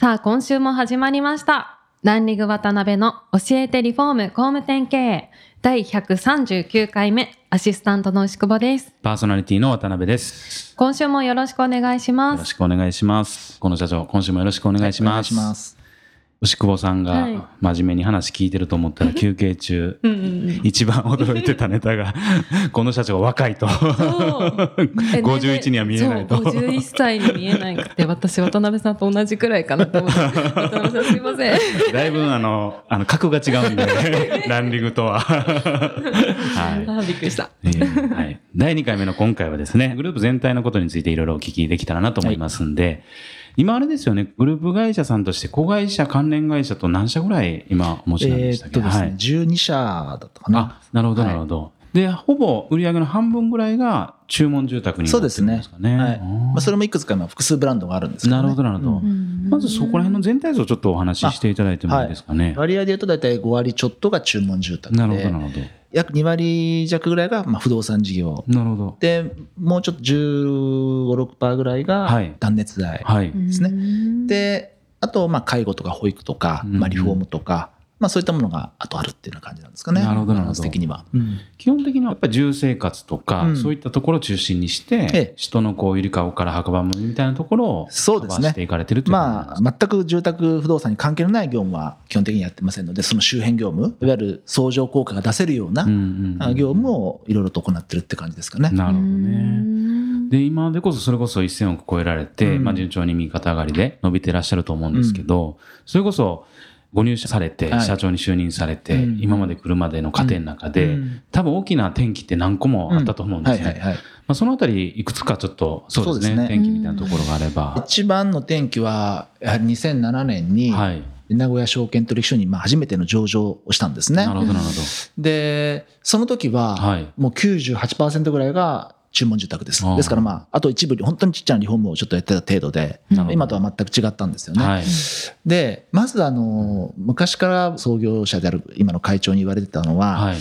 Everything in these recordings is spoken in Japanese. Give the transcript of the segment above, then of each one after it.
さあ今週も始まりましたランリング渡辺の教えてリフォーム工務店経営第139回目アシスタントの牛久保ですパーソナリティの渡辺です。今週もよろしくお願いしよろますしくお願いします。この社長、今週もよろしくお願いします。お願いします。牛久保さんはいが真面目に話聞いてると思ったら休憩中、うんうんうん一番驚いてたネタが、この社長が若いと。そう え51には見えないとそう51歳に見えなくて私渡辺さんと同じくらいかなと思って渡辺さんすいませんだいぶあの、あの、格が違うんで、ランリングとは。はい。びっくりしたえーはい。第2回目の今回はですね、グループ全体のことについていろいろお聞きできたらなと思いますんで、今あれですよね、グループ会社さんとして子会社、関連会社と何社ぐらい今お持ちなんえでしたっけ？ーっとですね、はい。12社だったかな。あ、なるほど、はいなるほど。で、ほぼ売り上げの半分ぐらいが注文住宅になってるそうですね？んですかね。はい。うんまあ、それもいくつか今複数ブランドがあるんですけど、ね。なるほど、なるほど。うんまずそこら辺の全体像をちょっとお話ししていただいてもいいですかね？割合で言うと大体5割ちょっとが注文住宅で、なるほど、なるほど。約2割弱ぐらいがまあ不動産事業。なるほど。で、もうちょっと15、6%ぐらいはいが断熱材はい。ですね。ねで、あと、まあ、介護とか保育とか、うんまあ、リフォームとか、まあ、そういったものがあとあるっていうような感じなんですかね。なるほどなるほど。的には。うん。基本的にはやっぱり住生活とか、うんそういったところを中心にしええ。て、人のこう、ゆりかごから運ばむみたいなところを、そうですね。していかれてるというまあ、全く住宅不動産に関係のない業務は基本的にやってませんので、その周辺業務、いわゆる相乗効果が出せるような業務をいろいろと行ってるって感じですかね。なるほどね。で、今でこそそれこそ1000億超えられて、うん。まあ順調に右肩上がりで伸びてらっしゃると思うんですけど、それこそご入社されて、はい。社長に就任されて、うん。今まで来るまでの過程の中で、うん。多分大きな転機って何個もあったと思うんですね。まあ、そのあたり、いくつかちょっと、そうですね、転機みたいなところがあれば。一番の転機は、やはり2007年に、はい。名古屋証券取引所にまあ初めての上場をしたんですね。な。るほど、なるほで、その時は、はい。もう98%ぐらいが注文住宅ですですからまあ、あと一部、本当にちっちゃなリフォームをちょっとやってた程度で今とは全く違ったんですよど。ね。はい。で、まずあの、昔から創業者である今の会長に言われてたのは、はい。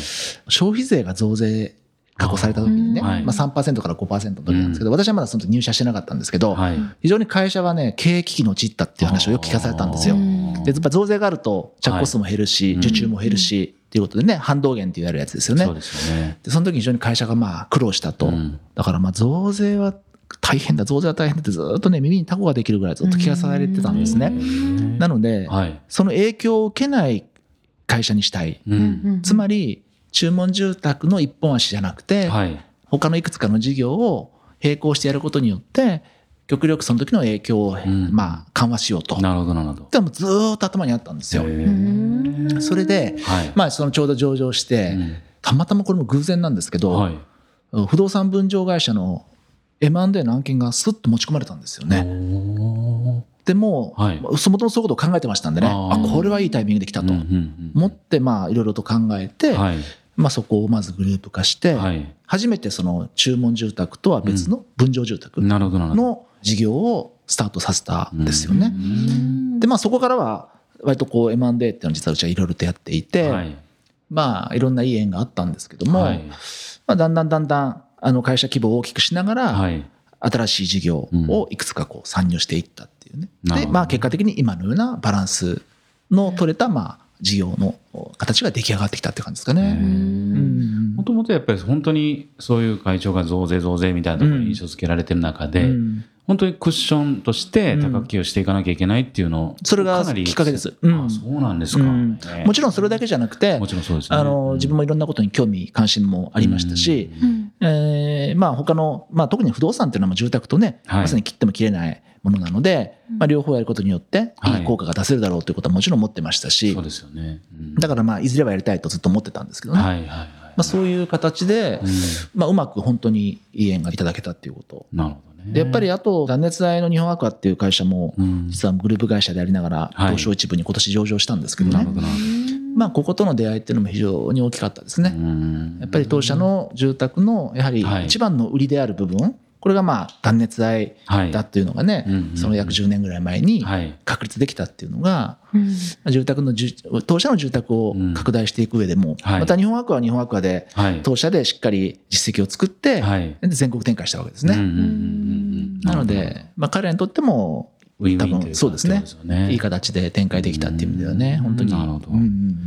消費税が増税確保された時にね、まあ、3%から5%の時なんですけど、私はまだその時入社してなかったんですけど、はい。非常に会社はね、経営危機に陥ったっていう話をよく聞かされたんですよで、やっぱ増税があると着コストも減るし、はい受注も減るし、っていうことでね、反動減って言われるやつですよね。そうですよね。で、その時に非常に会社がまあ苦労したと。うんだからまあ増税は大変だ、増税は大変だってずっとね、耳にタコができるぐらいずっと聞かされてたんですね。なので、はい。その影響を受けない会社にしたい。うん。つまり、注文住宅の一本足じゃなくて、はい。他のいくつかの事業を並行してやることによって、極力その時の影響を、んまあ、緩和しようと。なるほど、なるほど。でもずーっと頭にあったんですよそれで、はい。まあ、そのちょうど上場して、うんたまたまこれも偶然なんですけど、はい。不動産分譲会社の M&A の案件がスッと持ち込まれたんですよね。でも、はいそもともそういうことを考えてましたんでね、あこれはいいタイミングで来たとうんうんうん思って、まあ、いろいろと考えて、はい。まあ、そこをまずグループ化して、はい。初めてその注文住宅とは別の分譲住宅なるほど、なるほど。の事業をスタートさせたんですよね。うんで、まあ、そこからは、割とこう M&A っていうのは実はうちはいろいろとやっていて、はい。まあ、いろんないい縁があったんですけども、はい。まあ、だんだんだんだん、あの会社規模を大きくしながら、はい。新しい事業をいくつかこう参入していったっていうね。で、まあ結果的に今のようなバランスの取れた、まあ事業の形が出来上がってきたって感じですかね。うんもともとやっぱり本当にそういう会長が増税増税みたいなところに印象付けられてる中で、うん本当にクッションとして高木をしていかなきゃいけないっていうのを、それがきっかけです。うん。あそうなんですか、もちろんそれだけじゃなくても、ちろんそうですね。あの、自分もいろんなことに興味関心もありましたし、えーまあ他の、まあ特に不動産っていうのはまあ住宅とね、はい。まさに切っても切れないものなので、まあ両方やることによってはい。いい効果が出せるだろうということはもちろん持ってましたし、そうですよね。うん。だからまあいずれはやりたいとずっと思ってたんですけどね。はいはいはい。まあ、そういう形で、うんまあ、うまく本当にいい縁がいただけたっていうこと。なるほどね。でやっぱりあと断熱材の日本アクアっていう会社もうん、実はグループ会社でありながらはい東証一部に今年上場したんですけどねなるほどなるほど。まあこことの出会いっていうのも非常に大きかったですね。うんやっぱり当社の住宅のやはりはい一番の売りである部分、これがまあ断熱材はい。だっていうのがね、その約10年ぐらい前にはい。確立できたっていうのが、うん住宅のじゅ当社の住宅を拡大していく上でも、はい。また日本アクアは日本アクアではい。当社でしっかり実績を作って、全国展開したわけですね。なので、まあ、彼らにとっても多分そうですね。いい形で展開できたっていう意味ではね、本当に。なるほど。うんうん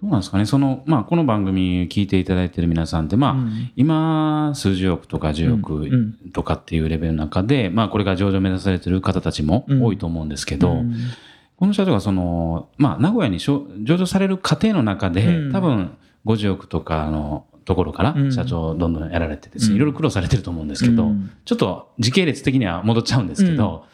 どうなんですかね、その、まあ、この番組聞いていただいている皆さんって、まあ、うん。今、数十億とか10うん。億とかっていうレベルの中で、まあ、これから上場を目指されている方たちも多いと思うんですけど、うん。この社長がその、まあ、名古屋に上場される過程の中で、うん。多分、50億とかのところからうん。社長をどんどんやられてですね、うん。いろいろ苦労されてると思うんですけど、うん。ちょっと時系列的には戻っちゃうんですけど、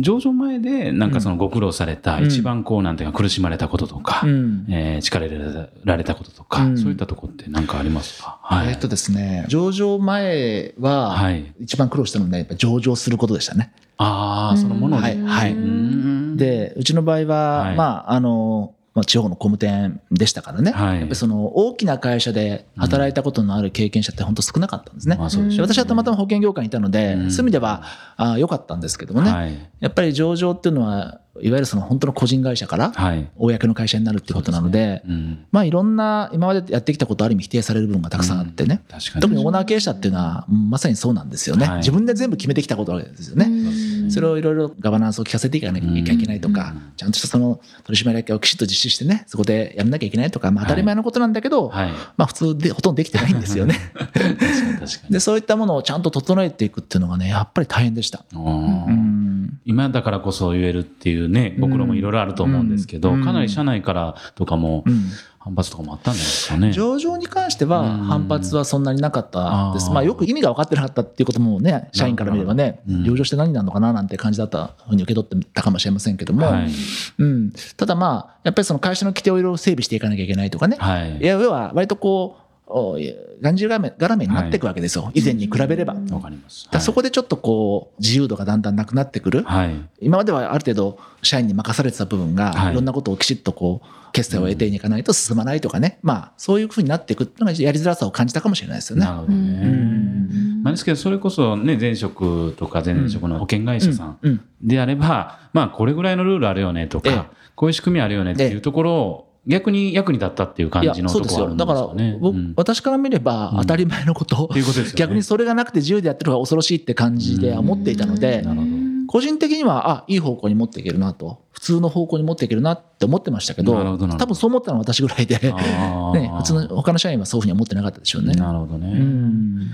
上場前でなんかそのご苦労された、うん。一番こうなんていうか苦しまれたこととか、うん。えー力入れられたこととか、うん。そういったところって何かありますか？はい。えっとですね、上場前は、はい。一番苦労したのは、ね、やっぱ上場することでしたね。ああ、そのもので。はい。はい。うん、で、うちの場合は、はい。まあ、あの、まあ、地方の工務店でしたからね、はい。やっぱりその大きな会社で働いたことのある経験者って本当少なかったんですね。うでしょうね。私はたまたま保険業界にいたので、うん。そういう意味ではあ良かったんですけどもね、はい。やっぱり上場っていうのは、いわゆるその本当の個人会社からはい。公の会社になるっていうことなので、うん。まあいろんな今までやってきたことある意味否定される部分がたくさんあってね。特にオーナー経営者っていうのはうんまさにそうなんですよね、はい自分で全部決めてきたことですよね。それをいろいろガバナンスを聞かせていかなきゃいけないとか、うんちゃんとしたその取締役をきちっと実施してね、そこでやらなきゃいけないとか、まあ当たり前のことなんだけど、はい。まあ普通でほとんどできてないんですよね。で、そういったものをちゃんと整えていくっていうのがね、やっぱり大変でした。うん。今だからこそ言えるっていうね、僕らもいろいろあると思うんですけど、うん。かなり社内からとかもうん。反発とかもあったんですかね。上場に関してはうん。反発はそんなになかったです。まあよく意味が分かってなかったっていうこともね、社員から見ればねうん、上場して何になるのかななんて感じだったふうに受け取ってたかもしれませんけども、はい。うん、ただまあ、やっぱりその会社の規定をいろいろ整備していかなきゃいけないとかね、はい。いや要は割とこう、がんじがらめになっていくわけですよ、以前に比べれば。わかります。らそこでちょっとこう、自由度がだんだんなくなってくる。はい。今まではある程度社員に任されてた部分が、はいいろんなことをきちっとこう、決済を得ていかないと進まないとかね、まあ、そういうふうになっていくっていうのがやりづらさを感じたかもしれないですよねな。るほどね。まあ、ですけど、それこそね、前職とか前々職の保険会社さんうんであれば、まあ、これぐらいのルールあるよねとええか、こういう仕組みあるよねっていうところを、逆に役に立ったっていう感じの。ところあるんでだからすよね。僕うん私から見れば当たり前のこと、うことですよね逆にそれがなくて自由でやってる方が恐ろしいって感じで思っていたので。個人的には、あ、いい方向に持っていけるなと、普通の方向に持っていけるなって思ってましたけど、ど多分そう思ったのは私ぐらいで、ね、普通の他の社員はそういうふうには思ってなかったでしょうね。なるほどね。うん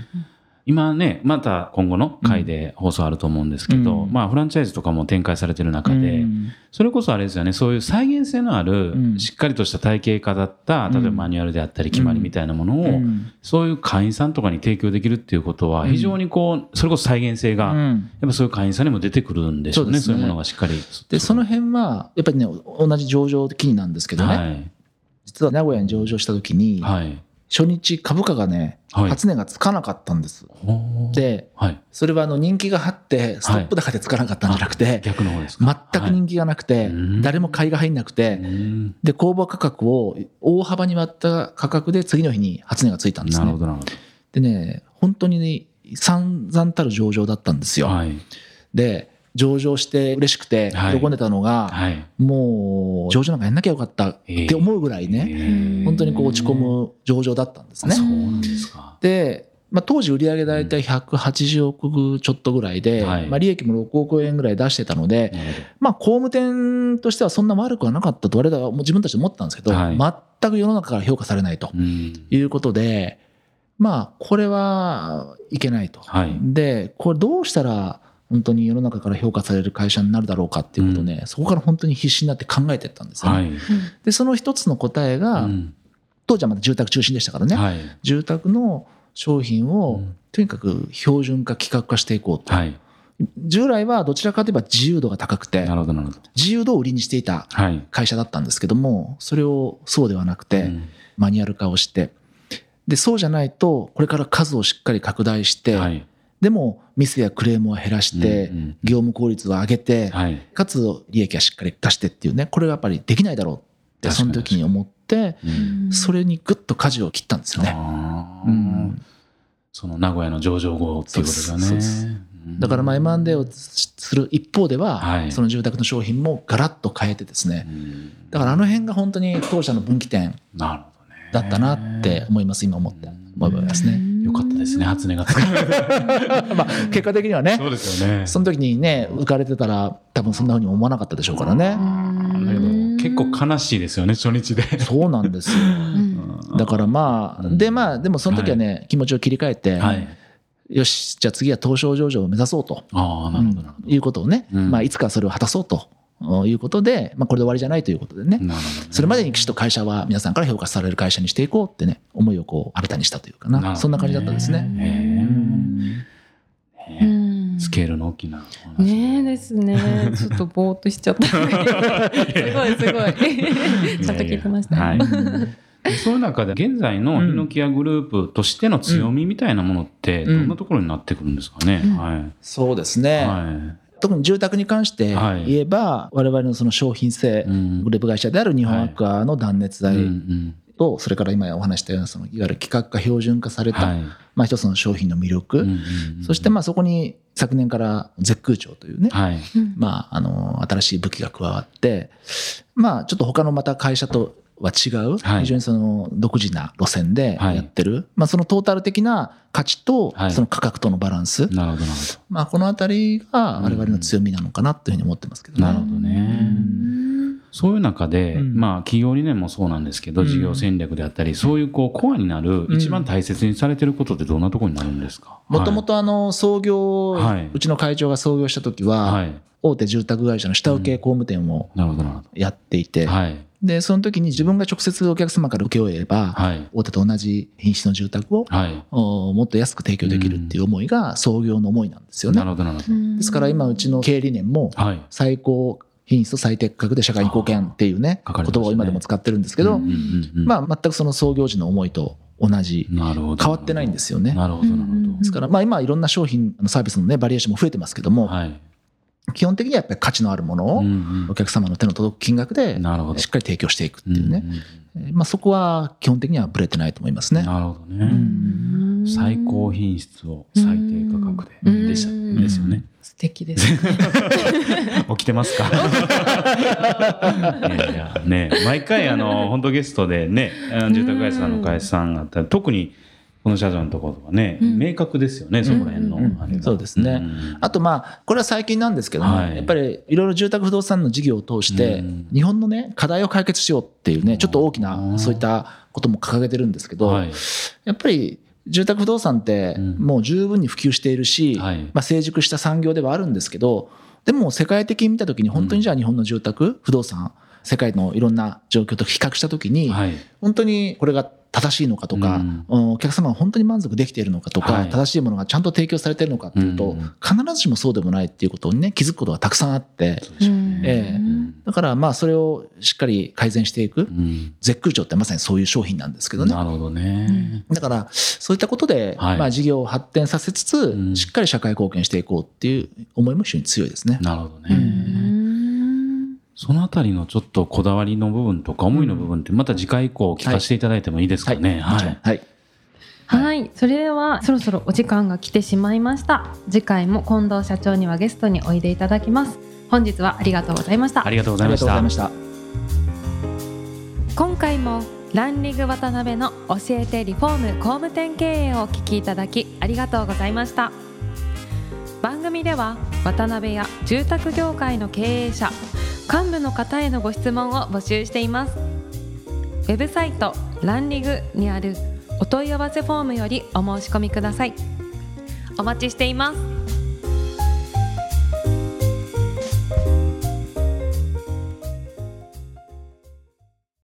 今ね、また今後の回で放送あると思うんですけど、うん。まあフランチャイズとかも展開されてる中で、うん。それこそあれですよね、そういう再現性のあうる、ん。しっかりとした体系化だった、例えばマニュアルであったり決まりみたいなものを、うん。そういう会員さんとかに提供できるっていうことは、非常にこう、それこそ再現性が、やっうんぱそういう会員さんにも出てくるんでしょうね、そういうものがしっかり。で、その辺は、やっぱりね、同じ上場期になんですけどね、はい。実は名古屋に上場した時に、はい。初日株価がね、はい初値がつかなかったんです。で、はい。それはあの人気があって、ストップ高でつかなかったんじゃなくて、逆の方ですか。全く人気がなくて、うん誰も買いが入んなくて、うんで、公募価格を大幅に割った価格で次の日に初値がついたんですね。なるほど、なるほでね、本当にね、散々たる上場だったんですど。よ。はい。で、上場して嬉しくてはい喜んでたのが、はい。もう上場なんかやんなきゃよかったって思うぐらいね、ね本当にこう落ち込む上場だったんですねそう。なんですか。で、まあ、当時売上大体180億ちょっとぐらいで、はいまあ、利益も6億円ぐらい出してたので、まあ、工務店としてはそんな悪くはなかったと我々はもう自分たちで思ってたんですけど、はい全く世の中から評価されないとうん。いうことで、まあ、これはいけないと。はい。で、これどうしたら本当に世の中から評価される会社になるだろうかっていうことをね、そこから本当に必死になって考えていったんですよね。はい。で、その一つの答えが、うん当時はまだ住宅中心でしたからね、はい。住宅の商品をうんとにかく標準化、規格化していこうと。はい。従来はどちらかといえば自由度が高くて。自由度を売りにしていたはい。会社だったんですけども、それをそうではなくて、うんマニュアル化をして、でそうじゃないとこれから数をしっかり拡大して、はい。でもミスやクレームを減らして、業務効率を上げて、はい。かつ利益はしっかり出してっていうねこれがやっぱりできないだろうってその時に思ってうん。それにぐっと舵を切ったんですよね。うん。その名古屋の上場後っていうことがね。だからまあ M&A をする一方では、はい。その住宅の商品もガラッと変えてですね。うん。だからあの辺が本当に当社の分岐点。だったなって思います今思って思いますね。よかったですね、初音が。まあ結果的にはねそうですよね。その時にね浮かれてたら多分そんなふうに思わなかったでしょうからね。だけど結構悲しいですよね、初日で。そうなんですよ。だからまあ、うんでまあでもその時はね、気持ちを切り替えて、はい。よしじゃあ次は東証上場を目指そうと、ああ、なるほど、なるほうんいうことをね、うんまあいつかそれを果たそうということで、まあこれで終わりじゃないということでね、ど。なるほどねそれまでにきちっと会社は皆さんから評価される会社にしていこうってね、思いをこう新たにしたというかな、ねそんな感じだったですね。スケールの大きな。ねえですね。ちょっとぼーっとしちゃった。すごいすごい。ちゃんと聞いてました。はい。でそういう中で現在のヒノキアグループとしての強みみたいなものってどんなところになってくるんですかね？うんはい。そうですね、は特に住宅に関してはい。言えば、我々のその商品性い。う、ん。グループ会社である日本アクアの断熱材うんうん。と、それから今お話したようなそのいわゆる規格化標準化された、はい。まあ、一つの商品の魅力、うんうんうんそしてまあそこに昨年から絶空調というね、まあ、あの新しい武器が加わって、まあ、ちょっと他のまた会社とは違う、はい。非常にその独自な路線ではい。やってる、まあ、そのトータル的な価値とはい。その価格とのバランス、なるほど、なるほまあ、このあたりが我々の強みなのかなというふうに思ってますけどね。なるほどね。ど。そういう中で、うん。まあ企業理念もそうなんですけど、うん。事業戦略であったり、そういうこうコアになる、うん。一番大切にされてることってどんなところになるんですか？もともとあの創業、はい。うちの会長が創業した時は、はい。大手住宅会社の下請け工務店をなるほど、なるほやっていて、ど。はい。でその時に自分が直接お客様から請け負えば、はい。大手と同じ品質の住宅をはい。おもっと安く提供できるっていう思いが創業の思いなんですよねな。るほど、なるほど。ですから今うちの経営理念もはい。最高品質と最適価格で社会に貢献っていうね言葉を今でも使ってるんですけど、まあ全くその創業時の思いと同じなるほど。変わってないんですよね。なるほど、なるほど。ですからまあ今いろんな商品サービスのねバリエーションも増えてますけども、はい。基本的にはやっぱり価値のあるものをうんお客様の手の届く金額で。しっかり提供していくっていうね、んんえーまあそこは基本的にはブレてないと思いますね。なるほどうね。ん最高品質を最低価格で。うんでしたうんですよね。素敵ですね。起きてますか？いやいやね毎回あの本当ゲストでねあの住宅会社さんの会社さんがあったら特にこの社長のところとかね、うん。明確ですよねそこら辺のうん。うんあれが。そうですね。ん。あとまあこれは最近なんですけども、はい。やっぱりいろいろ住宅不動産の事業を通してうん。日本のね課題を解決しようっていうねちょっと大きうなんそういったことも掲げてるんですけど、はい。やっぱり住宅不動産ってうん。もう十分に普及しているし、はい。まあ、成熟した産業ではあるんですけどでも世界的に見た時に本当にじゃあ日本の住宅不動産世界のいろんな状況と比較した時にはい。本当にこれが正しいのかとか、うん。お客様が本当に満足できているのかとか、はい。正しいものがちゃんと提供されているのかっていうと、うん。必ずしもそうでもないっていうことにね気づくことがたくさんあってね。ええ。だからまあそれをしっかり改善していくうん。絶空調ってまさにそういう商品なんですけどね。なるほどね、だからそういったことで、はい。まあ、事業を発展させつつ、ん。しっかり社会貢献していこうっていう思いも非常に強いですね。なるほどね、うんそのあたりのちょっとこだわりの部分とか思いの部分ってまた次回以降聞かせていただいてもいいですかね？もちろんはいはい、それではそろそろお時間が来てしまいました。次回も近藤社長にはゲストにおいでいただきます。本日はありがとうございましたあ。りがとうございましたした。今回もランリング渡辺の教えてリフォーム工務店経営をお聞きいただきありがとうございました番組では渡辺や住宅業界の経営者幹部の方へのご質問を募集しています。ウェブサイトランリグにあるお問い合わせフォームよりお申し込みください。お待ちしています。